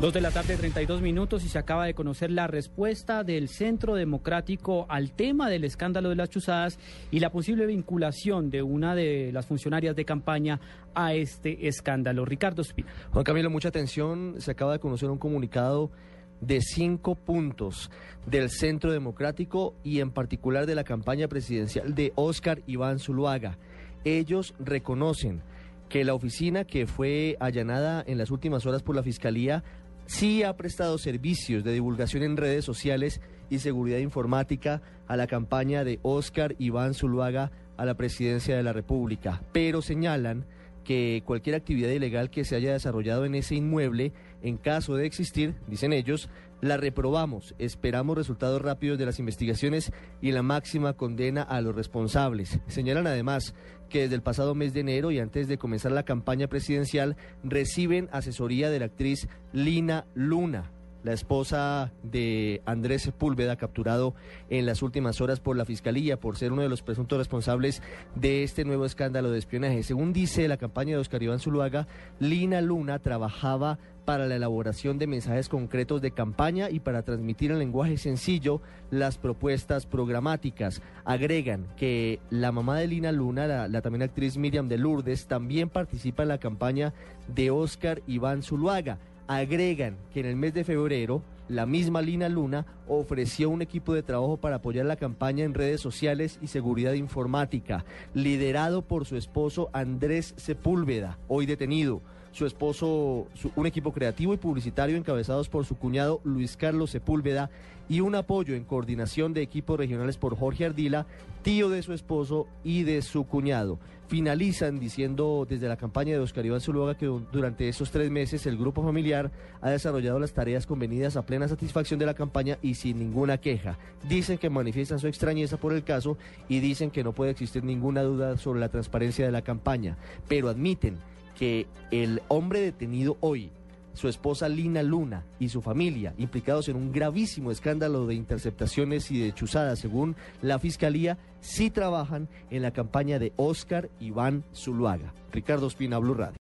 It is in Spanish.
Dos de la tarde, 32 minutos, y se acaba de conocer la respuesta del Centro Democrático al tema del escándalo de las chuzadas y la posible vinculación de una de las funcionarias de campaña a este escándalo. Ricardo Espina. Juan Camilo, mucha atención. Se acaba de conocer un comunicado de cinco puntos del Centro Democrático y en particular de la campaña presidencial de Óscar Iván Zuluaga. Ellos reconocen que la oficina que fue allanada en las últimas horas por la Fiscalía sí ha prestado servicios de divulgación en redes sociales y seguridad informática a la campaña de Óscar Iván Zuluaga a la presidencia de la República, pero señalan que cualquier actividad ilegal que se haya desarrollado en ese inmueble, en caso de existir, dicen ellos, la reprobamos, esperamos resultados rápidos de las investigaciones y la máxima condena a los responsables. Señalan además que desde el pasado mes de enero y antes de comenzar la campaña presidencial reciben asesoría de la actriz Lina Luna, la esposa de Andrés Sepúlveda, capturado en las últimas horas por la Fiscalía por ser uno de los presuntos responsables de este nuevo escándalo de espionaje. Según dice la campaña de Oscar Iván Zuluaga, Lina Luna trabajaba para la elaboración de mensajes concretos de campaña y para transmitir en lenguaje sencillo las propuestas programáticas. Agregan que la mamá de Lina Luna, la, la también actriz Miriam de Lourdes, también participa en la campaña de Oscar Iván Zuluaga agregan que en el mes de febrero la misma Lina Luna ofreció un equipo de trabajo para apoyar la campaña en redes sociales y seguridad informática, liderado por su esposo Andrés Sepúlveda, hoy detenido. Su esposo, su- un equipo creativo y publicitario encabezados por su cuñado Luis Carlos Sepúlveda y un apoyo en coordinación de equipos regionales por Jorge Ardila, tío de su esposo y de su cuñado. Finalizan diciendo desde la campaña de Oscar Iván Zuluaga que du- durante esos tres meses el grupo familiar ha desarrollado las tareas convenidas a plena satisfacción de la campaña y sin ninguna queja. Dicen que manifiestan su extrañeza por el caso y dicen que no puede existir ninguna duda sobre la transparencia de la campaña, pero admiten que el hombre detenido hoy, su esposa Lina Luna y su familia, implicados en un gravísimo escándalo de interceptaciones y de chuzadas, según la fiscalía, sí trabajan en la campaña de Oscar Iván Zuluaga. Ricardo Espina, Blue Radio.